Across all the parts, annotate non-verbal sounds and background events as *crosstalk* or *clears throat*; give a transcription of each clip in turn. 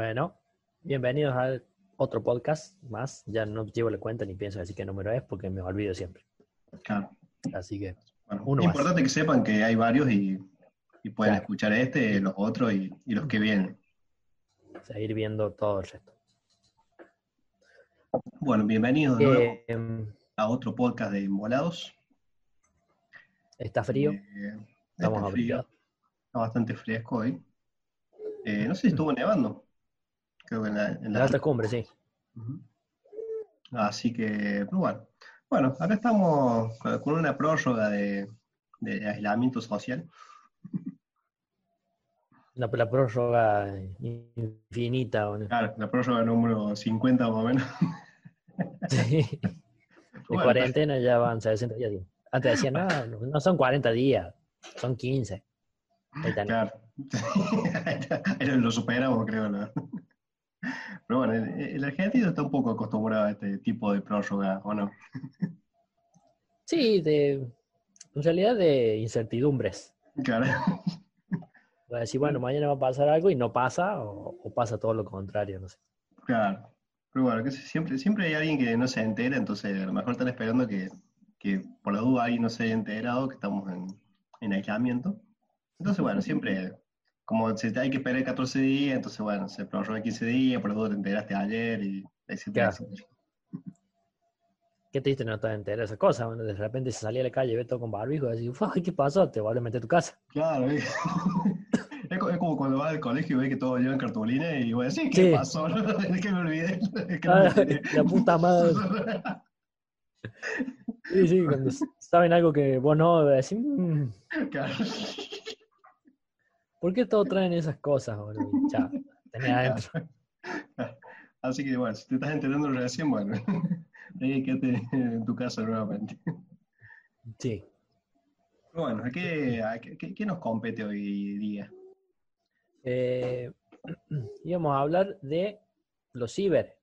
Bueno, bienvenidos a otro podcast más. Ya no llevo la cuenta ni pienso decir qué número es porque me olvido siempre. Claro. Así que, Bueno, Uno es importante que sepan que hay varios y, y pueden Claro. escuchar este, los otros y, y los que vienen. seguir viendo todo el resto. Bueno, bienvenidos de nuevo Eh, em, a otro podcast de Embolados. está frío, Eh, estamos está frío, está bastante fresco hoy. Eh, no sé si estuvo nevando. Creo que en la, en alta cumbre, sí. Así que, pero bueno. Bueno, acá estamos con una prórroga de, de aislamiento social. La, la prórroga infinita. bueno. Claro, la prórroga número 50 más o menos. *laughs* Sí. *laughs* De Bueno, cuarentena ya van 60 días. Antes decían, no, *laughs* no, no son 40 días, son 15. Ahí está, ¿no? Claro. Ahí lo superamos, creo. ¿no? Pero bueno, el, el argentino está un poco acostumbrado a este tipo de prórroga, ¿o no? Sí, de, en realidad de incertidumbres. Claro. Va a decir, bueno, mañana va a pasar algo y no pasa, o, o pasa todo lo contrario, no sé. Claro. Pero bueno, que siempre, siempre hay alguien que no se entera, entonces a lo mejor están esperando que, que por la duda alguien no se haya enterado que estamos en, en aislamiento. Entonces, bueno, siempre, como se, hay que esperar 14 días, entonces, bueno, se prorroga 15 días, por duda te enteraste ayer, y etcétera. Qué triste no estar enterado de esas cosas. Bueno, de repente se salía a la calle y ve todo con barbijo y decís, "Uy, ¿qué pasó? Te vuelves a meter a tu casa. Claro, ¿eh? *laughs* es, es como cuando vas al colegio y ves que todos llevan cartulina y voy a decir, ¿qué Sí. pasó? *laughs* es que me olvidé. Es que Ah, la puta madre. *laughs* Sí, sí, cuando saben algo que vos no, decís, "Mm, Claro. ¿Por qué todos traen esas cosas? boludo?" Chao, tenés adentro. *laughs* Así que bueno, si te estás enterando recién, bueno, *laughs* hay que quedarte en tu casa nuevamente. Sí. Bueno, ¿a qué, a qué- qué- qué nos compete hoy día? Eh, *clears throat* íbamos a hablar de los ciber,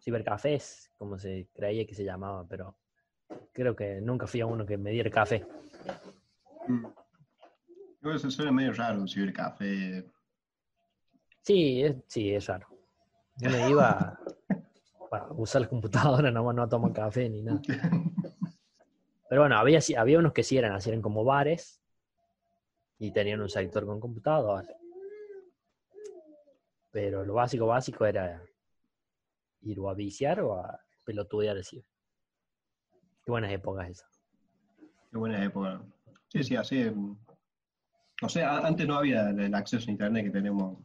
cibercafés, como se creía que se llamaba, pero creo que nunca fui a uno que me diera café. Mm. Yo eso suena medio raro, un cibercafé. Sí, es, sí, es raro. Uno iba *laughs* a usar la computadora, *laughs* no a tomar café ni nada. *laughs* Pero bueno, había, había unos que sí eran así, eran como bares y tenían un sector con computador. Pero lo básico, básico era ir o a viciar o a pelotudear el ciber. Qué buenas épocas esas. Qué buena época. Sí, sí, así. Mm. O sea, antes no había el acceso a internet que tenemos.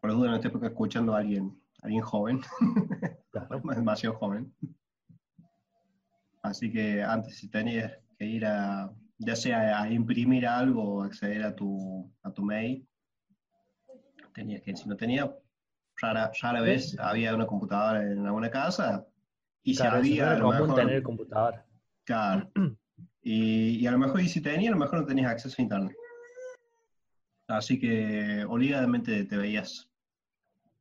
Por duda, en esta época escuchando a alguien, alguien joven, Claro. *laughs* demasiado joven. Así que antes si tenías que ir a, ya sea a imprimir algo o acceder a tu, a tu mail, tenías que, si no tenía, rara, rara vez había una computadora en alguna casa, y si Claro, eso había, no era común mejor- tener computadora. Claro. *clears throat* Y, y a lo mejor, y si tenía, a lo mejor no tenías acceso a internet. Así que obligadamente te veías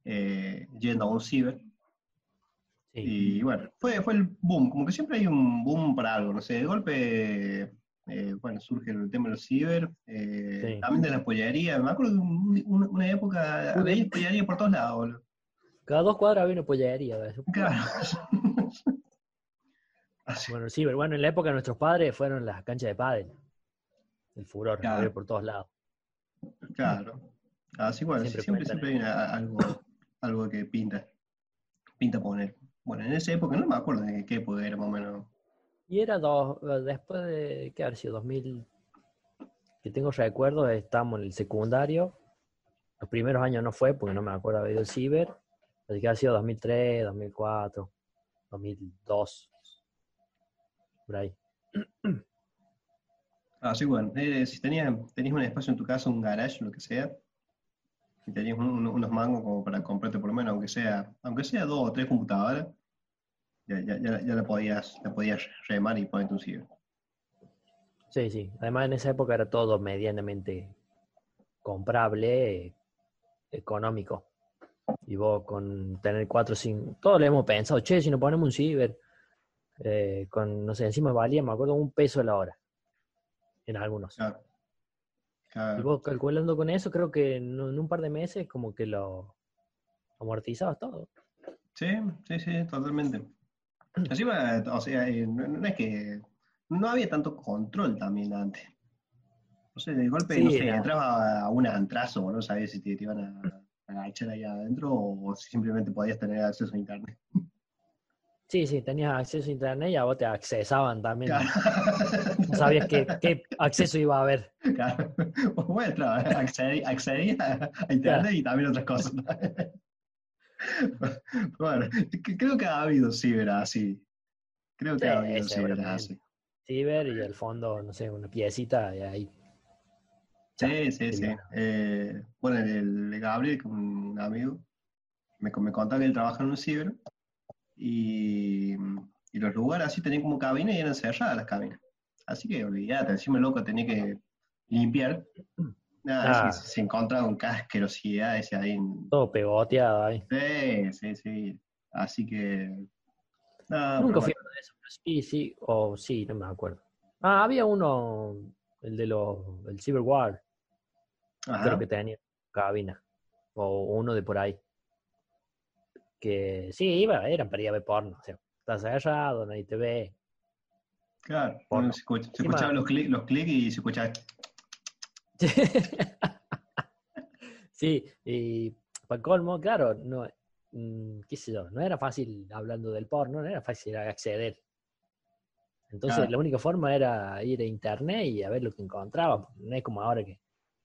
eh, yendo a un ciber. Sí. Y bueno, fue, fue el boom. Como que siempre hay un boom para algo. No sé, de golpe, eh, bueno, surge el tema de los ciber. eh, Sí. También de la pollería. Me acuerdo de un- una, una época, había pollería por todos lados. boludo. Cada dos cuadras había una pollería. ¿ves? Claro. *laughs* Bueno, el ciber. Bueno, en la época de nuestros padres fueron las canchas de pádel. El furor, Claro. por todos lados. Claro. Así bueno, sí, Siempre siempre, siempre, hay algo, algo que pinta. Pinta poner. Bueno, en esa época no me acuerdo de qué época era más o menos. Y era dos, después de, ¿qué haber sido? 2000, que tengo recuerdo, estábamos en el secundario. Los primeros años no fue, porque no me acuerdo haber ido al ciber. Así que ha sido 2003, 2004, 2002. Por ahí. *clears throat* Así bueno, eh, si tenías, tenías un espacio en tu casa, un garage, lo que sea, y tenías un- un- unos mangos como para comprarte por lo menos, aunque sea, aunque sea dos o tres computadoras, ya, ya, ya, ya la podías, la podías remar y ponerte un ciber. Sí, sí. Además, en esa época era todo medianamente comprable, económico. Y vos con tener cuatro o cinco, todos le hemos pensado, che, si nos ponemos un ciber, eh, con, no sé, encima valía, me acuerdo, un peso la hora. En algunos. Claro. Y vos calculando con eso, creo que en, un par de meses como que lo, amortizabas todo. Sí, sí, sí, totalmente. *clears throat* Encima, o sea, eh, no, no es que no había tanto control también antes. No sé, de golpe, Sí, no sé, era- entraba a un antrazo, no sabías si te, te iban a, a echar ahí adentro o si simplemente podías tener acceso a internet. Sí, sí, tenías acceso a internet y a vos te accesaban también. Claro. No sabías qué, *laughs* qué acceso iba a haber. Claro. *laughs* Bueno, claro, accedí, accedí a, a internet y también otras cosas. *laughs* Bueno, creo que ha habido ciber así. Creo que Sí, ha habido ciber así. Ciber y al fondo, no sé, una piecita y ahí. Sí, sí, sí. Eh, bueno, el, el Gabriel, un amigo, me, me contó que él trabaja en un ciber y, y los lugares así tenían como cabina y eran cerradas las cabinas. Así que olvídate, encima loco tenía que limpiar. Nada, Ah. se, se encontraba con cada asquerosidad ese ahí. en- Todo pegoteado ahí. Sí, sí, sí. Así que. nada, Nunca fui a uno de esos, pero sí, sí, o sí, no me acuerdo. Ah, había uno, el de los, el Cyber War, bueno. creo que tenía cabina, o uno de por ahí. Que sí, iba, eran para ir a ver porno, o sea, estás cerrado, nadie te ve. claro. porno. Se, escucha- se escuchaban los clics los clics y se escuchaba. *laughs* Sí, y para colmo, claro, no, mm, qué sé yo, no era fácil, hablando del porno, no era fácil acceder. Entonces, Claro. la única forma era ir a internet y a ver lo que encontraba. No es como ahora que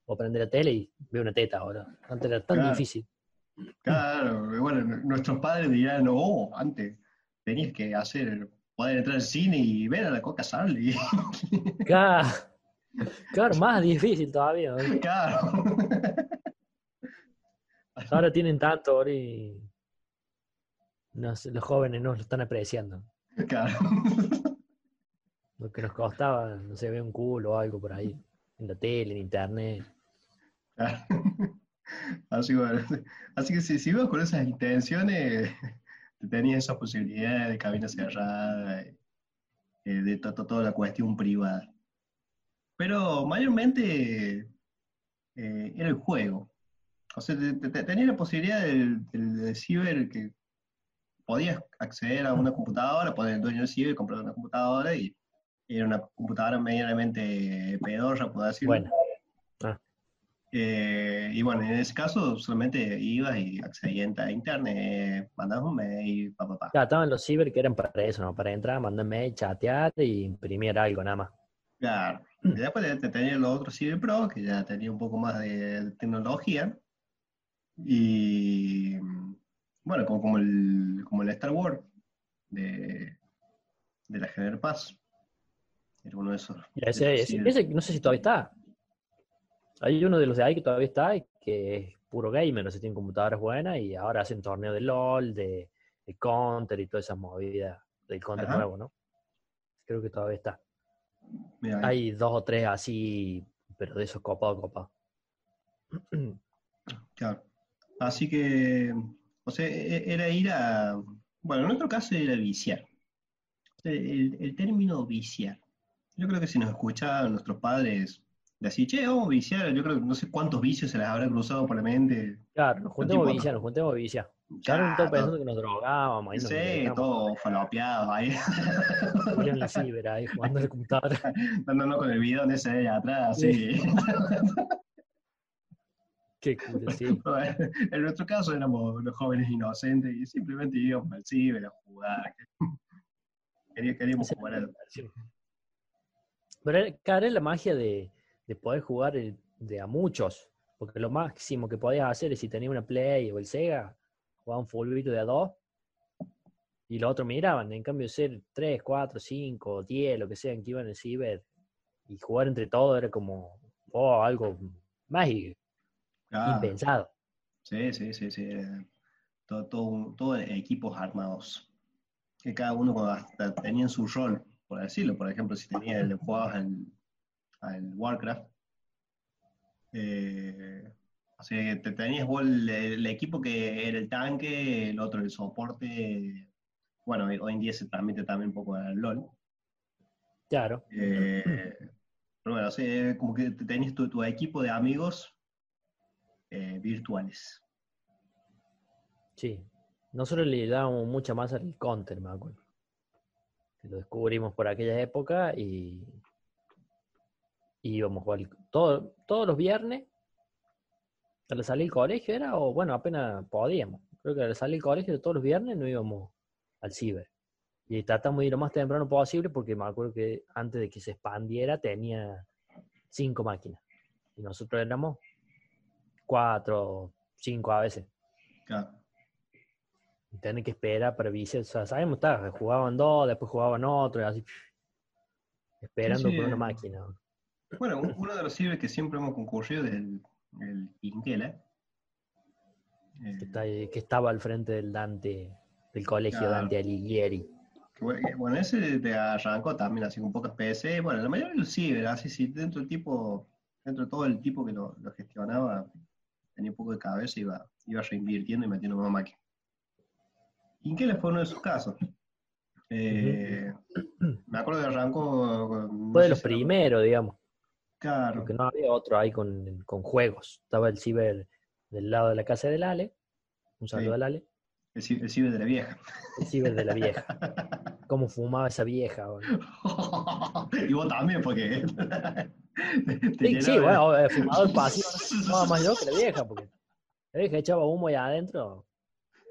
vos prender la tele y ve una teta ahora. Antes era tan Claro. difícil. Claro, bueno, nuestros padres dirán, oh, antes tenías que hacer, poder entrar al cine y ver a la Coca Sarli. *laughs* Claro, claro, más difícil todavía. ¿no? *laughs* claro. *laughs* Ahora tienen tanto ahora y no los jóvenes no lo están apreciando. claro. Lo que nos costaba, no sé, ver un culo o algo por ahí, en la tele, en internet. Claro. Así, bueno, *laughs* así que si, si ibas con esas intenciones, *laughs* tenías esa posibilidad de cabina cerrada, eh, de to- to- toda la cuestión privada. Pero mayormente eh, era el juego. O sea, te- te- la posibilidad del, del- del ciber que podías acceder a una computadora, poner el dueño del ciber, comprar una computadora y era una computadora medianamente pedorra, por decirlo. Bueno, Eh, y bueno, en ese caso solamente ibas y accedías a internet, mandabas un mail, pa, pa, pa. ya estaban los ciber que eran para eso, ¿no? Para entrar, mandar mail, chatear y imprimir algo nada más. Claro. Y después te- te tenía los otros Ciber Pro, que ya tenía un poco más de tecnología. Y bueno, como, como el, como el Star Wars de, de la Gener Paz. Era uno de esos. Ese, de ese- ese no sé si todavía está. Hay uno de los de ahí que todavía está, que es puro gamer, o sea, tienen computadoras buenas y ahora hacen torneo de LOL, de, de Counter y todas esas movidas del Counter Ajá. nuevo, ¿no? Creo que todavía está. Mira. Hay dos o tres así, pero de esos copados, copados. *clears throat* Claro. Así que, o sea, e- era ir a, bueno, en nuestro caso era viciar. El, el término viciar. Yo creo que si nos escuchaban nuestros padres decir, che, vamos a viciar, yo creo que no sé cuántos vicios se les habrá cruzado por la mente. Claro, nos juntemos tipo- nos juntemos vicia. Ya, pensando que nos drogábamos. Ahí sí, todo falopeado ahí, en la ciber ahí jugando en la computadora. *laughs* dándonos con el bidón ese de atrás, así. *laughs* Qué culo, sí. Bueno, en nuestro caso éramos los jóvenes inocentes y simplemente íbamos al ciber a jugar. Queríamos, queríamos jugar al. Pero es la magia de, de poder jugar el- de a muchos. Porque lo máximo que podías hacer es si tenías una Play o el Sega, jugar un fulbito de a dos y los otros miraban. En cambio, ser 3, 4, 5, 10, lo que sean que iban al ciber y jugar entre todos era como oh, algo mágico, impensado. Sí, sí, sí, sí. eh, Todo, todo, equipos armados. Que cada uno hasta tenían su rol, por decirlo. Por ejemplo, si tenías, le jugabas al, al Warcraft. eh, o sea, te tenías vos el, el equipo que era el tanque, el otro el soporte. Bueno, hoy en día se transmite también un poco al LOL. Claro. Eh, pero bueno, o sea, como que te- tenías tu, tu equipo de amigos eh, virtuales. Sí. Nosotros le dábamos mucha más al counter, me acuerdo. Lo descubrimos por aquella época y, y íbamos todo, todos los viernes. Al salir del colegio era, o bueno, apenas podíamos. Creo que al salir del colegio todos los viernes no íbamos al ciber. Y tratamos de ir lo más temprano posible porque me acuerdo que antes de que se expandiera tenía cinco máquinas. Y nosotros éramos cuatro, cinco a veces. Claro. Y tener que esperar para visitar. O sea, sabemos, está, jugaban dos, después jugaban otro, y así. Esperando Sí, por una sí. máquina. Bueno, un- uno de los cibers que siempre hemos concurrido es el, el Quinquela. Eh, Que, está ahí- que estaba al frente del Dante, del colegio Claro. Dante Alighieri. que bueno, que, ese te arrancó también así con pocas PC. Bueno, la mayoría de los ciber, así sí, dentro del tipo, dentro de todo el tipo que lo, lo gestionaba, tenía un poco de cabeza y iba, iba reinvirtiendo y metiendo más máquinas. Quinquela fue uno de esos casos. Eh, Me acuerdo que arrancó no Fue de los primeros, digamos. Claro. Porque no había otro ahí con, con juegos. Estaba el ciber del lado de la casa del Ale. Un saludo Sí. al Ale. El, ci- el ciber de la vieja. El ciber de la vieja. *laughs* Cómo fumaba esa vieja. *laughs* y vos también, porque. *laughs* Sí, sí, bueno, eh, fumador pasivo. Fumaba más yo que la vieja. Porque la vieja echaba humo ahí adentro.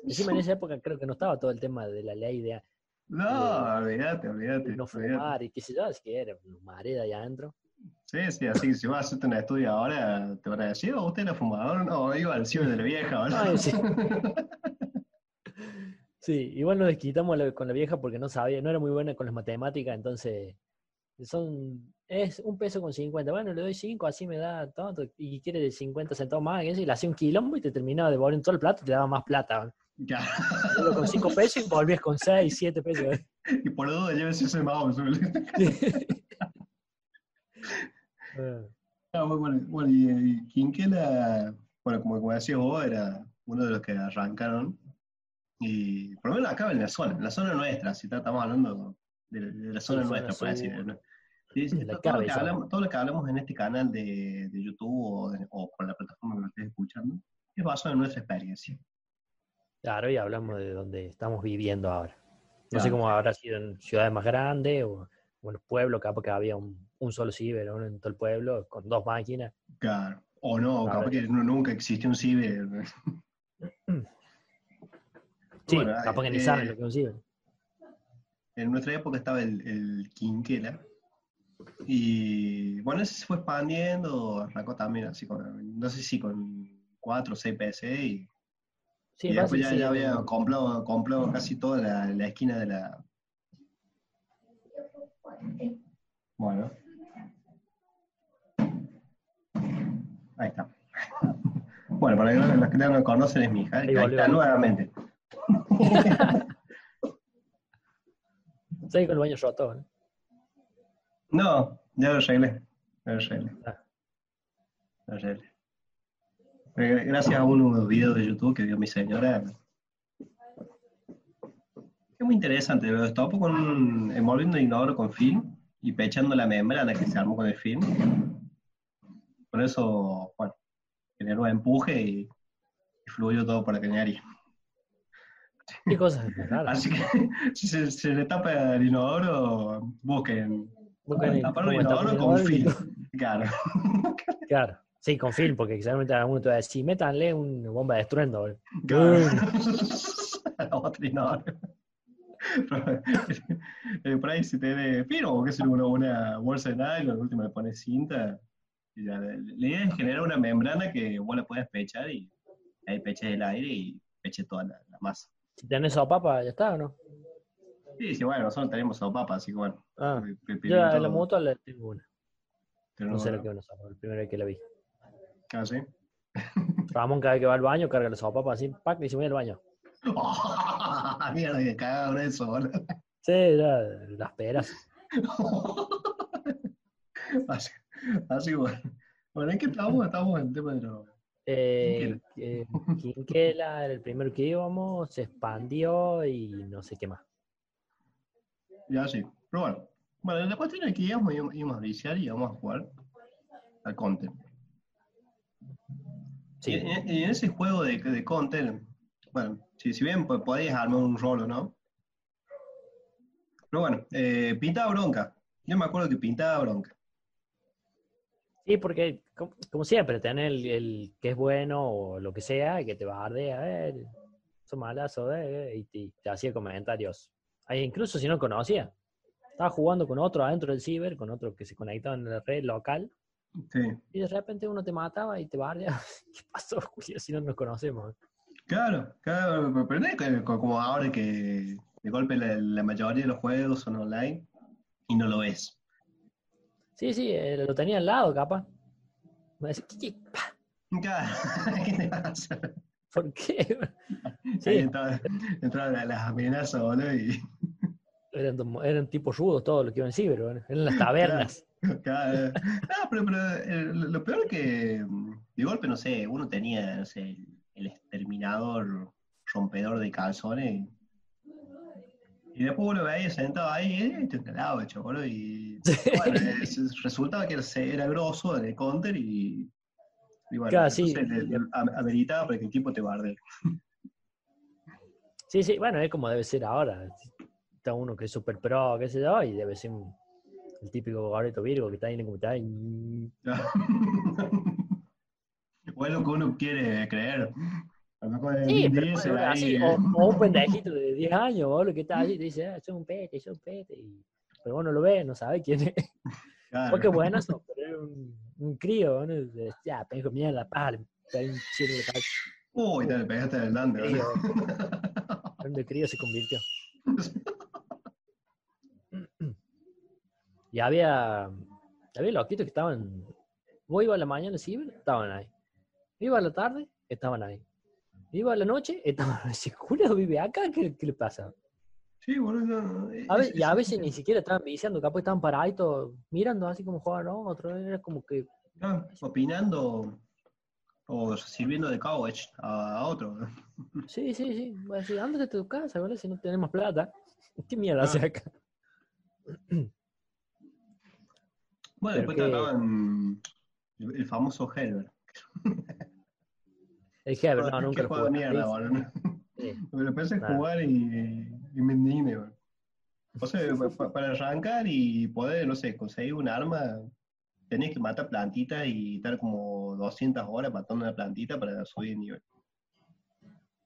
Encima en esa época creo que no estaba todo el tema de la ley de No, olvídate, olvídate. no fumar y qué sé yo, es que era mareda ahí adentro. Sí, sí, así que si vas a hacerte un estudio ahora, te van a decir, oh, usted era fumador, no, iba al ciber de la vieja, ¿verdad? Ay, sí. *laughs* Sí, igual nos desquitamos con la vieja porque no sabía, no era muy buena con las matemáticas, entonces son, es un peso con 50, bueno, le doy 5, así me da tanto, y quiere de 50 centavos más, y le hacía un quilombo y te terminaba devolviendo todo el plato y te daba más plata. Ya. Solo con 5 pesos y volvías con 6, 7 pesos. *laughs* Y por lo duda llévese ese mouse. *laughs* Ah, bueno, bueno, y, y Quinquela, bueno, como, como decías vos, era uno de los que arrancaron. Y por lo menos acá en la zona, en la zona nuestra, si estamos hablando de, de la zona nuestra, por decir. ¿no? Sí, la todo, lo que hablamos, todo lo que hablamos en este canal de, de YouTube o, de- o por la plataforma que lo estés escuchando, es basado en nuestra experiencia. Claro, y hablamos de donde estamos viviendo ahora. No sé Claro. cómo habrá sido en ciudades más grandes o o en los pueblos, capaz que había un, un solo ciber en todo el pueblo con dos máquinas. Claro. O no, capaz que no- nunca existió un ciber. *clears throat* Sí, Bueno, capaz que ni eh, saben lo que es un ciber. En nuestra época estaba el, el Quinquela. Y bueno, ese se fue expandiendo, arrancó también así con, no sé si con 4 o 6 PC y, Sí, y después ya, sí, ya había comprado, comprado casi toda la, la esquina de la... Bueno. Ahí está. *laughs* Bueno, para los que no me conocen es mi hija. Ahí está nuevamente. *laughs* Sí, con el baño roto. ¿no? No, ya lo arreglé. Ya lo arreglé. Ah. Lo arreglé. Eh, Gracias a unos videos de YouTube que vio mi señora. Es muy interesante, lo destapo con un, envolviendo el inodoro con film y pechando la membrana que se armó con el film. Por eso, bueno, generó empuje y, y fluyó todo por la cañería. Qué cosas raras. Así que *laughs* si se, se le tapa el inodoro, busquen Buscan el- tapar inodoro el con inodoro y- film. *laughs* Claro. Claro, sí, con film, porque seguramente alguno te va a decir, métanle una bomba de estruendo. boludo". Claro. *laughs* Otro inodoro. Pero, *laughs* eh, por ahí si te de filo o qué sé una, una bolsa de nylon, al último le pones cinta. Y ya, la la idea es generar una membrana que vos la puedas pechar y ahí peches el aire y peches toda la, la masa. Si tenés sopapa, ya está, ¿o no? Sí, sí, bueno, nosotros tenemos sopapa, así que bueno. Ah, yo en la moto le tengo una. pero No sé lo que es una sopapa, el primero que la vi. Ah, sí. Ramón cada vez que va al baño carga la sopapa así, pack, y se voy al baño. *laughs* Mierda, que cagado eso, boludo. Sí, ya, las peras. *laughs* Así, así bueno. Bueno, ¿en qué estamos? Estamos en el tema de los. Eh, eh, Quinquela era el primero que íbamos, se expandió y no sé qué más. Ya sí. Pero bueno. Bueno, la cuestión es que íbamos, íbamos, a viciar y íbamos a jugar al Counter. Y, Sí, y en ese juego de, de Counter, bueno, si, si bien podías armar un rolo, ¿no? Pero bueno, eh, pintaba bronca. Yo me acuerdo que pintaba bronca. Sí, porque como, como siempre, tener el, el que es bueno o lo que sea, y que te va a arder, a ver, son malazo, eh, y te, te hacía comentarios. Ahí incluso si no conocía. Estaba jugando con otro adentro del ciber, con otro que se conectaba en la red local, Sí. y de repente uno te mataba y te bardeaba. *laughs* ¿Qué pasó, Julio, si no nos conocemos? Claro, claro, pero- no es como ahora que de golpe la, la mayoría de los juegos son online y no lo ves. Sí, sí, eh, lo tenía al lado, capaz. Me decía, ¿qué, qué? pa? Claro, *laughs* ¿qué te pasa? ¿Por qué? *laughs* Sí, las- las amenazas, boludo, y *laughs* eran, eran tipos rudos todos los que iban en ciber, bueno, eran las tabernas. Claro. No, pero, pero, lo lo peor es que mm, de golpe, no sé, uno tenía, no sé, el, exterminador rompedor de calzones. Y después uno veía sentado ahí, eh, te calado, hecho, boludo, y *laughs* bueno, es- resultaba que era, grosso en el counter y, y bueno, Claro, sí. ameritaba para que el tipo te barde. Sí, sí, bueno, es como debe ser ahora. Está uno que es super pro, qué sé yo, y debe ser un- el típico gorrito virgo que está ahí en el computador y... *laughs* o es lo que uno quiere creer. A lo mejor Sí, el pero bueno, ahí, así, eh. o, o un pendejito de 10 años, boludo, que está allí te dice, ah, soy un pete, soy un pete. Y, pero vos no lo ves, no sabes quién es. Claro. Porque bueno, eso, pero era un, un crío, ¿no? De- Ya, pendejo, mierda, pal, hay un chile de pal. Uy, te le pegaste adelante, Crío, boludo. donde crío se convirtió. *laughs* Y había, había loquitos que estaban. Vos ibas a la mañana, sí, estaban ahí. Iba a la tarde, estaban ahí. Iba a la noche, estaban ahí. *laughs* Si Julio vive acá, ¿qué, qué le pasa? Sí, boludo. A ve- es- y a es- veces ni siquiera estaban viciando, capaz estaban paraditos mirando así como jugaban otro. Era como que. Ah, opinando o sirviendo de coach a, a otro. *laughs* Sí, sí, sí. Voy a decir, ándate a tu casa, ¿vale? Si no tenemos plata. *laughs* ¿Qué mierda Ah. hace acá? Bueno, Pero después que- trataban el, el famoso Helber. El Heber, no, nunca lo jugué. mierda. Sí. *laughs* Me a Nada. jugar y, y me indigné, boludo. O sea, pa- pa- para arrancar y poder, no sé, conseguir un arma, tenés que matar plantitas y estar como 200 horas matando una plantita para subir de nivel.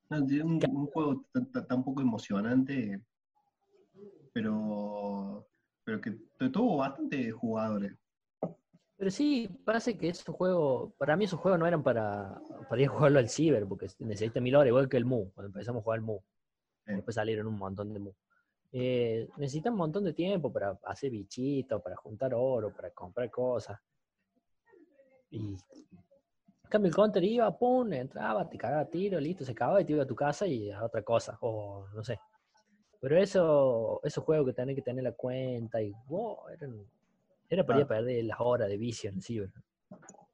No, un, un juego tan, poco emocionante, pero, pero que tu- tuvo bastante jugadores. Pero sí, parece que esos juegos, para mí esos juegos no eran para, para ir a jugarlo al ciber, porque necesita mil horas, igual que el Mu, cuando empezamos a jugar el Mu. Sí. Después salieron un montón de Mu. Eh, necesita un montón de tiempo para hacer bichitos, para juntar oro, para comprar cosas. Y en cambio el counter iba, pum, entraba, te cagaba tiro, listo, se acababa y te iba a tu casa y a otra cosa, o no sé. Pero eso, esos juegos que tenés que tener la cuenta y wow, eran, era para ir a Ah. perder las horas de vicio en el ciber.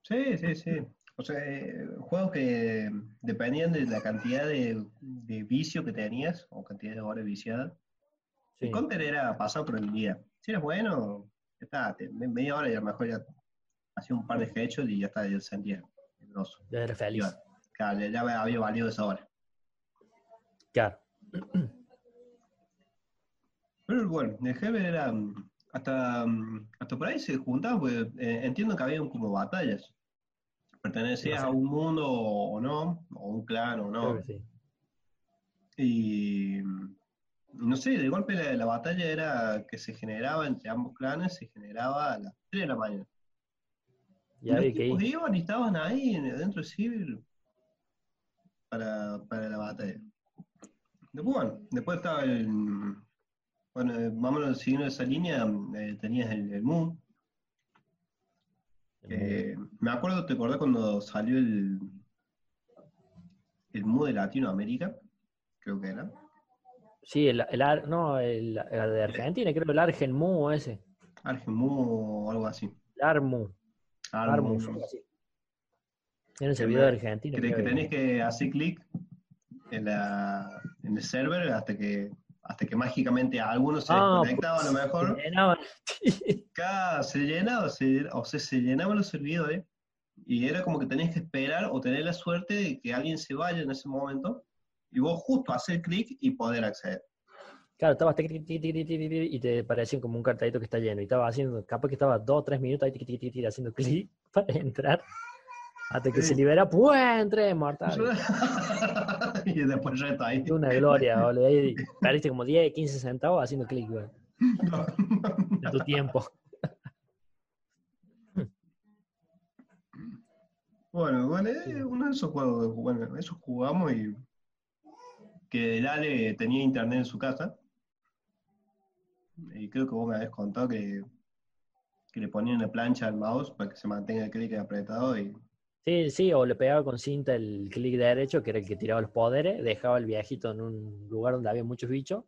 Sí, sí, sí. O sea, eh, juegos que dependían de la cantidad de, de vicio que tenías, o cantidad de horas viciadas. Sí. El counter era pasar por el día. Si eras bueno, ya está, te- media hora y a lo mejor ya hacía un par de headshots y ya está, ya se sentía grosso. Ya era feliz. Iba. Claro, ya, ya había valido esa hora. Claro. *clears throat* Pero bueno, el jefe era. mm, Hasta, mm, hasta por ahí se juntaban, porque eh, entiendo que había como batallas. Pertenecías No sé. a un mundo o no, o un clan o no. Creo que sí. Y mm, no sé, de golpe la, la batalla era que se generaba entre ambos clanes, se generaba a las 3 de la mañana. Y los que iban y estaban ahí en- dentro de Civil para, para la batalla. Después, bueno, después estaba el. Bueno, eh, vámonos siguiendo esa línea, eh, tenías el, el Moon. Que me acuerdo, ¿te acordás cuando salió el. el Mu de Latinoamérica? Creo que era. Sí, el, el Ar- no, el, el de Argentina, creo el Argenmu ese. Argemu o algo así. El Armu. Armu, Armu, así. Era servidor argentino. que, que tenés que hacer clic en, la, en el server hasta que hasta que mágicamente alguno se Ah, desconectaba a lo pues, mejor. se llenaban. Cada, se llenaba, se, o sea, se llenaban los servidores y era como que tenías que esperar o tener la suerte de que alguien se vaya en ese momento y vos justo hacer clic y poder acceder. Claro, estabas y te parecía como un cartelito que está lleno. Y estaba haciendo, capaz que estaba dos o tres minutos ahí haciendo clic *laughs* para entrar. Hasta que se Sí. libera, ¡pues! Entré, mortal. *laughs* *laughs* *laughs* y después ya está ahí. Una gloria, boludo. Ahí perdiste como 10, 15 centavos haciendo clic, güey, de tu tiempo. Bueno, bueno, es uno de esos juegos, bueno, esos jugamos y que Dale tenía internet en su casa. Y creo que vos me habías contado que, que le ponían la plancha al mouse para que se mantenga el clic apretado y Sí, sí, o le pegaba con cinta el clic derecho, que era el que tiraba los poderes, dejaba el viejito en un lugar donde había muchos bichos.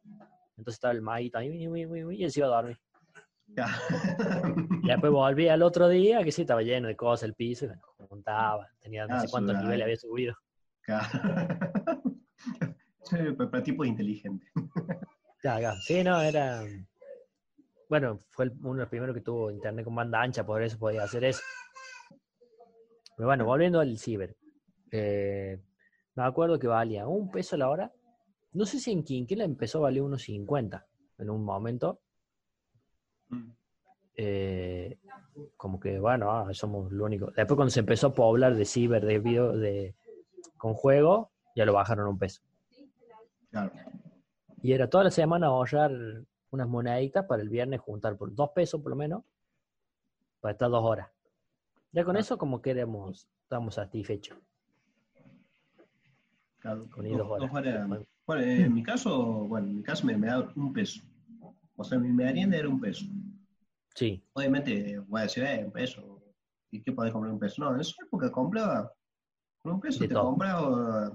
Entonces estaba el maguito ahí, y él se iba a dormir. ya. Y después volví al otro día, que sí, estaba lleno de cosas el piso, y bueno, juntaba, tenía no Ah, sé cuántos sudar. niveles había subido. Para, *laughs* para tipos inteligentes. Ya, ya. Sí, no, era. Bueno, fue uno de los primeros que tuvo internet con banda ancha, por eso podía hacer eso. Pero bueno, volviendo al ciber. eh, me acuerdo que valía un peso la hora. No sé si en Quinquela empezó a valer unos 50 en un momento. eh, como que, bueno, ah, somos lo único. Después cuando se empezó a poblar de ciber, de video, de, con juego, ya lo bajaron un peso. Claro. Y era toda la semana ahorrar unas moneditas para el viernes juntar por dos pesos por lo menos, para estar dos horas. Ya con Ah. eso como que éramos, estábamos satisfechos. Claro, Con ir dos horas. Bueno, bueno, en mi caso, bueno, en mi caso me, me da un peso. O sea, mi merienda era un peso. Sí, Obviamente, voy a decir, eh, un peso. ¿Y qué podés comprar un peso? No, en esa época compraba. Con un peso De te todo. compraba.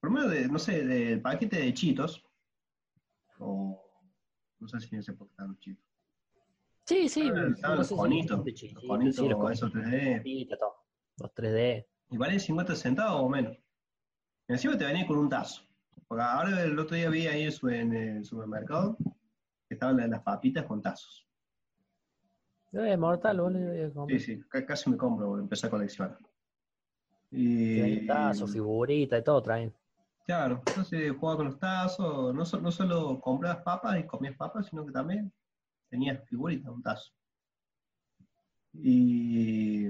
Por lo menos, de, no sé, del paquete de chitos. O. No sé si en esa época estaban los chitos. Sí, sí. Estaban los conitos. Los conitos, sí, los esos 3D. conitos, todo. Los 3D. Y valen 50 centavos o menos. Y encima te venía con un tazo. Porque ahora el otro día vi ahí en el supermercado que estaban las- papitas con tazos. Eh, mortal, boludo. Sí, sí, ca- casi me compro, boludo, empecé a coleccionar. Y, tazos, figuritas y todo traen. claro, entonces jugaba con los tazos, no, no solo comprabas papas y comías papas, sino que también tenías figuritas, un tazo. Y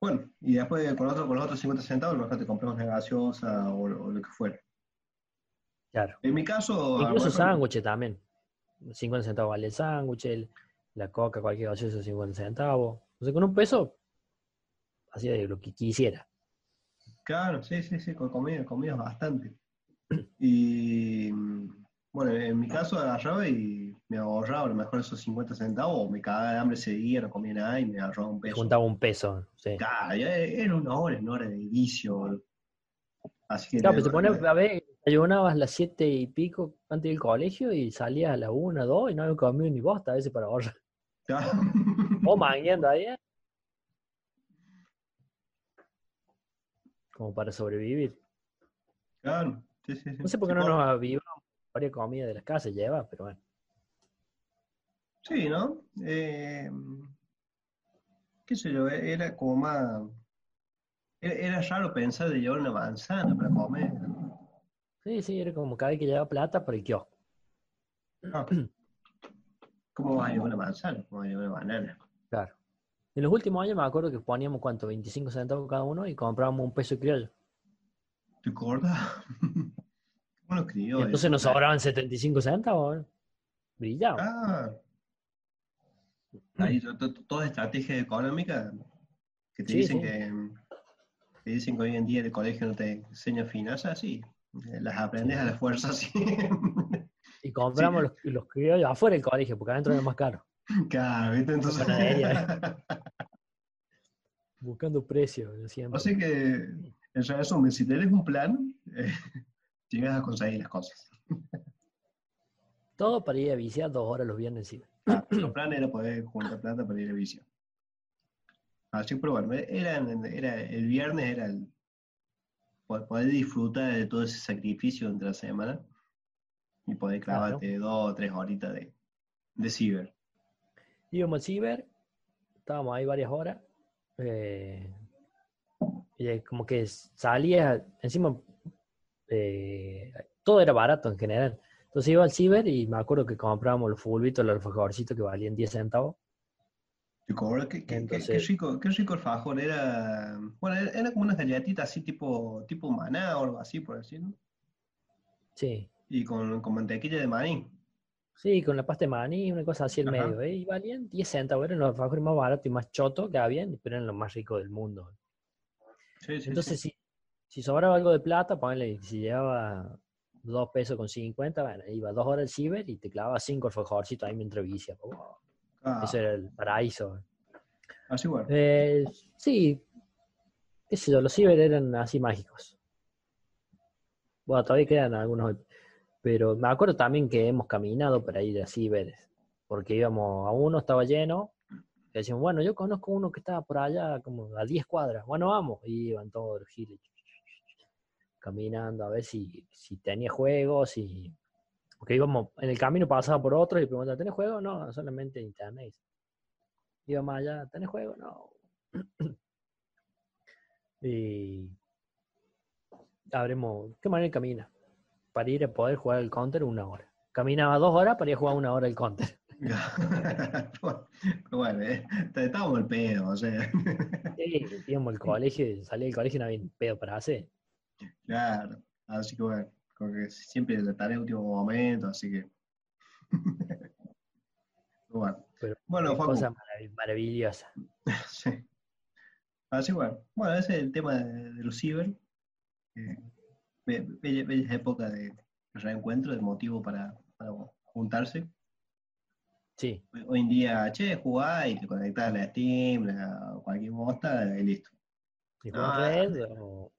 bueno, y después con, otro, con los otros 50 centavos, mejor te compramos una gaseosa o, o lo que fuera. Claro. En mi caso, Incluso sándwiches también. 50 centavos vale el sándwich, la coca, cualquier gaseosa, 50 centavos. O sea, con un peso, hacía de lo que quisiera. Claro, sí, sí, sí, con comida, comida bastante. *clears throat* Y bueno, en mi caso agarraba y me ahorraba a lo mejor esos 50 centavos, o me cagaba de hambre ese día, no comía nada y me agarraba un Me peso. juntaba un peso. Sí. Claro, ya era una hora, una hora de vicio. Así que Claro, pero te pones a ver, ayunabas a las 7 y pico antes del colegio y salías a la 1, 2 y no había comido ni bosta a veces para ahorrar. Claro. *laughs* O mangueando ahí, ¿eh? Como para sobrevivir. Claro, sí, sí, sí. No sé por qué no nos avivamos varias comidas de las casas, lleva, pero bueno. Sí, ¿no? Eh, qué sé yo, e- era como más... Era, era raro pensar de llevar una manzana para comer. Sí, sí, era como cada vez que llevaba plata para el kiosco. Ah. ¿Cómo vas a llevar una manzana? ¿Cómo vas a llevar una banana? Claro. En los últimos años me acuerdo que poníamos cuánto, 25 centavos cada uno y comprábamos un peso de criollo. ¿Te acuerdas? *laughs* ¿Cómo lo escribió? Y entonces nos sobraban 75 centavos. Brillaba. Ah. Ahí to- toda estrategia económica que te Sí, dicen sí. que te dicen que hoy en día el colegio no te enseña finanzas, sí. Eh, Las aprendes a la fuerza, *laughs* sí. Y compramos los, los criollos afuera del colegio, porque adentro era más caro. Claro, ¿viste? Entonces. *laughs* Buscando precios, siempre. sea que, en resumen, si tenés un plan, eh, llegas a conseguir las cosas. Todo para ir a viciar dos horas los viernes encima. Ah, el plan era poder juntar plata para ir a visión. Así, pero bueno, era, era, el viernes era el poder disfrutar de todo ese sacrificio entre la semana y poder Claro. clavarte dos o tres horitas de, de ciber. Íbamos al ciber, estábamos ahí varias horas. eh, y como que salía, encima eh, todo era barato en general. Entonces iba al ciber y me acuerdo que comprábamos los fulbitos, los alfajorcitos que valían 10 centavos. ¿Qué, rico, qué rico el fajor. Era, bueno, era, era como unas galletitas así tipo, tipo maná o algo así, por decirlo. Sí, Y con, con mantequilla de maní. sí, con la pasta de maní, una cosa así en Ajá. medio. ¿eh? Y valían 10 centavos, eran los alfajores más baratos y más chotos que habían, pero eran los más ricos del mundo. Sí, sí, Entonces, sí. si, si sobraba algo de plata, ponle, si llevaba 2 pesos con 50, bueno, iba dos horas al ciber y te clavaba 5 alfajorcitos ahí mientras vicia. Wow, Ah, Eso era el paraíso. así bueno. Eh, sí, qué sé yo, los ciber eran así mágicos. Bueno, todavía quedan algunos, pero me acuerdo también que hemos caminado para ir a ciber, porque íbamos a uno, estaba lleno, y decíamos, bueno, yo conozco uno que estaba por allá como a 10 cuadras, bueno, vamos, y iban todos los giles caminando a ver si, si tenía juegos, y... porque íbamos, en el camino pasaba por otro y preguntaba, ¿tenés juego? No, solamente internet. Íbamos allá, ¿tenés juego? No. *clears throat* y habremos, ¿qué manera camina? Para ir a poder jugar el counter una hora. Caminaba dos horas para ir a jugar una hora el counter. *laughs* *laughs* Bueno, eh, estábamos el pedo, o sea. Sí, íbamos al *laughs* colegio, y salía del colegio y no había pedo para hacer. Claro, así que bueno, como que siempre la tarea último momento, así que. *laughs* Bueno, Pero bueno, Facu, cosa marav- maravillosa. *laughs* sí. Así bueno, bueno, ese es el tema de, de los ciber. eh, be- de reencuentro, de motivo para, para juntarse. Sí, Hoy, en día, che, jugás y te conectás a la Steam, a cualquier bosta y listo. y red o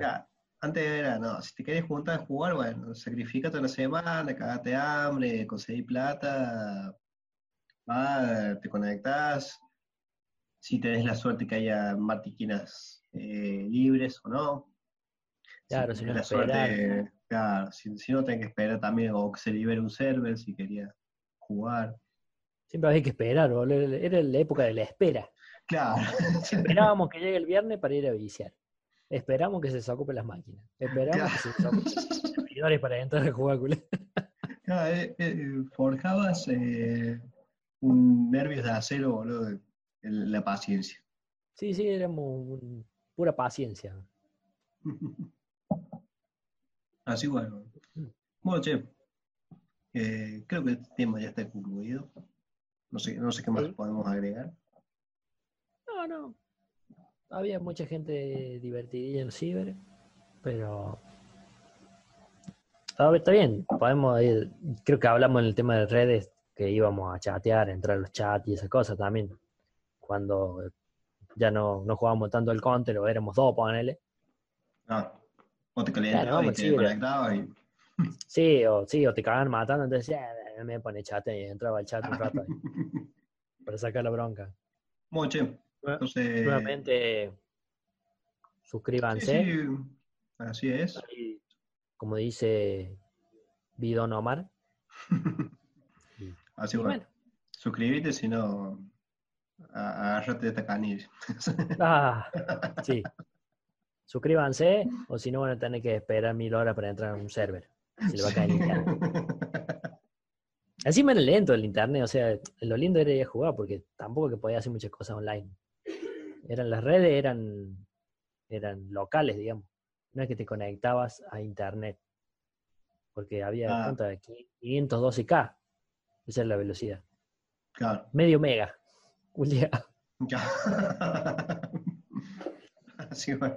Ya, antes era, no, si te querés juntar a jugar, bueno, sacrificate una semana, cagate hambre, conseguí plata, va, te conectás, si tenés la suerte que haya matiquinas eh, libres o no. Claro, si no tenés esperar. claro, si, si no tenés que esperar también, o que se libere un server si querías jugar. Siempre había que esperar, boludo. Era la época de la espera. Claro, *laughs* Esperábamos que llegue el viernes para ir a viciar. Esperamos que se desocupen las máquinas. Esperamos que se desocupen los servidores para entrar a jugar, culé. *laughs* Claro, eh, eh, forjabas eh, un nervios de acero, boludo, de- de la paciencia. Sí, sí, éramos un- pura paciencia. *laughs* Así bueno. Bueno, che, eh, creo que este tema ya está concluido. No sé, no sé qué más Sí. podemos agregar. No, no. Había mucha gente divertidilla en ciber, pero. Está, está bien, podemos ir. Creo que hablamos en el tema de redes que íbamos a chatear, entrar a los chats y esas cosas también. Cuando ya no, no jugábamos tanto el counter o éramos dos, ponele. Ah, o te Claro, y vamos, te conectabas y... *laughs* Sí, o sí, o te cagan matando, entonces ya, me pone chat y entraba al chat un rato ahí, *laughs* para sacar la bronca. Nue- entonces... Nuevamente, suscríbanse. sí, así es. Como dice Bidon Omar. *laughs* Así bueno. bueno, Suscríbete, si no, agárrate de esta canilla. *laughs* ah, sí. Suscríbanse, o si no van a tener que esperar mil horas para entrar a un server. Se le va a caer el internet. Encima era lento el internet, o sea, lo lindo era ir a jugar, porque tampoco que podía hacer muchas cosas online. Eran las redes, eran, eran locales, digamos. No es que te conectabas a internet. Porque había Ah. cuánto, 512K. Esa es la velocidad. Claro. Medio mega. Un día. Así *laughs* bueno.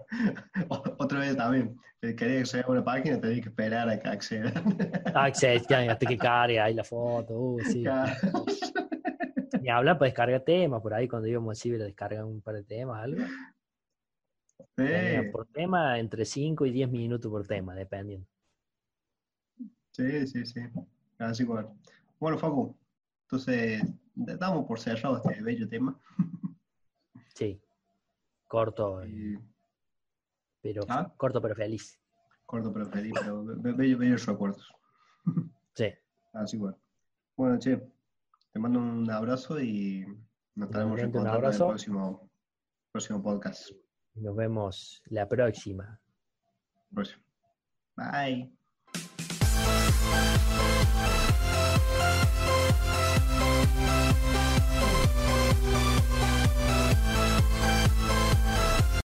Otra vez también. eh, Quería acceder a una página, tenía que esperar a que acceda. Access, ya, hasta que *laughs* cargue ahí la foto. Uh, sí. Claro. Ni hablar para descargar temas. Por ahí cuando íbamos a Ciber a descargar un par de temas, algo. Sí, Por tema, entre 5 y 10 minutos por tema, dependiendo. sí, sí, sí. Así bueno. Bueno, Facu, entonces damos por cerrado este bello tema. *laughs* Sí. Corto, Y pero ¿Ah? corto pero feliz. corto pero feliz, pero be- bello- bellos recuerdos. *laughs* Sí. Así bueno. Bueno, che, te mando un abrazo y nos estaremos en el próximo, próximo podcast. Nos vemos la próxima. Bye.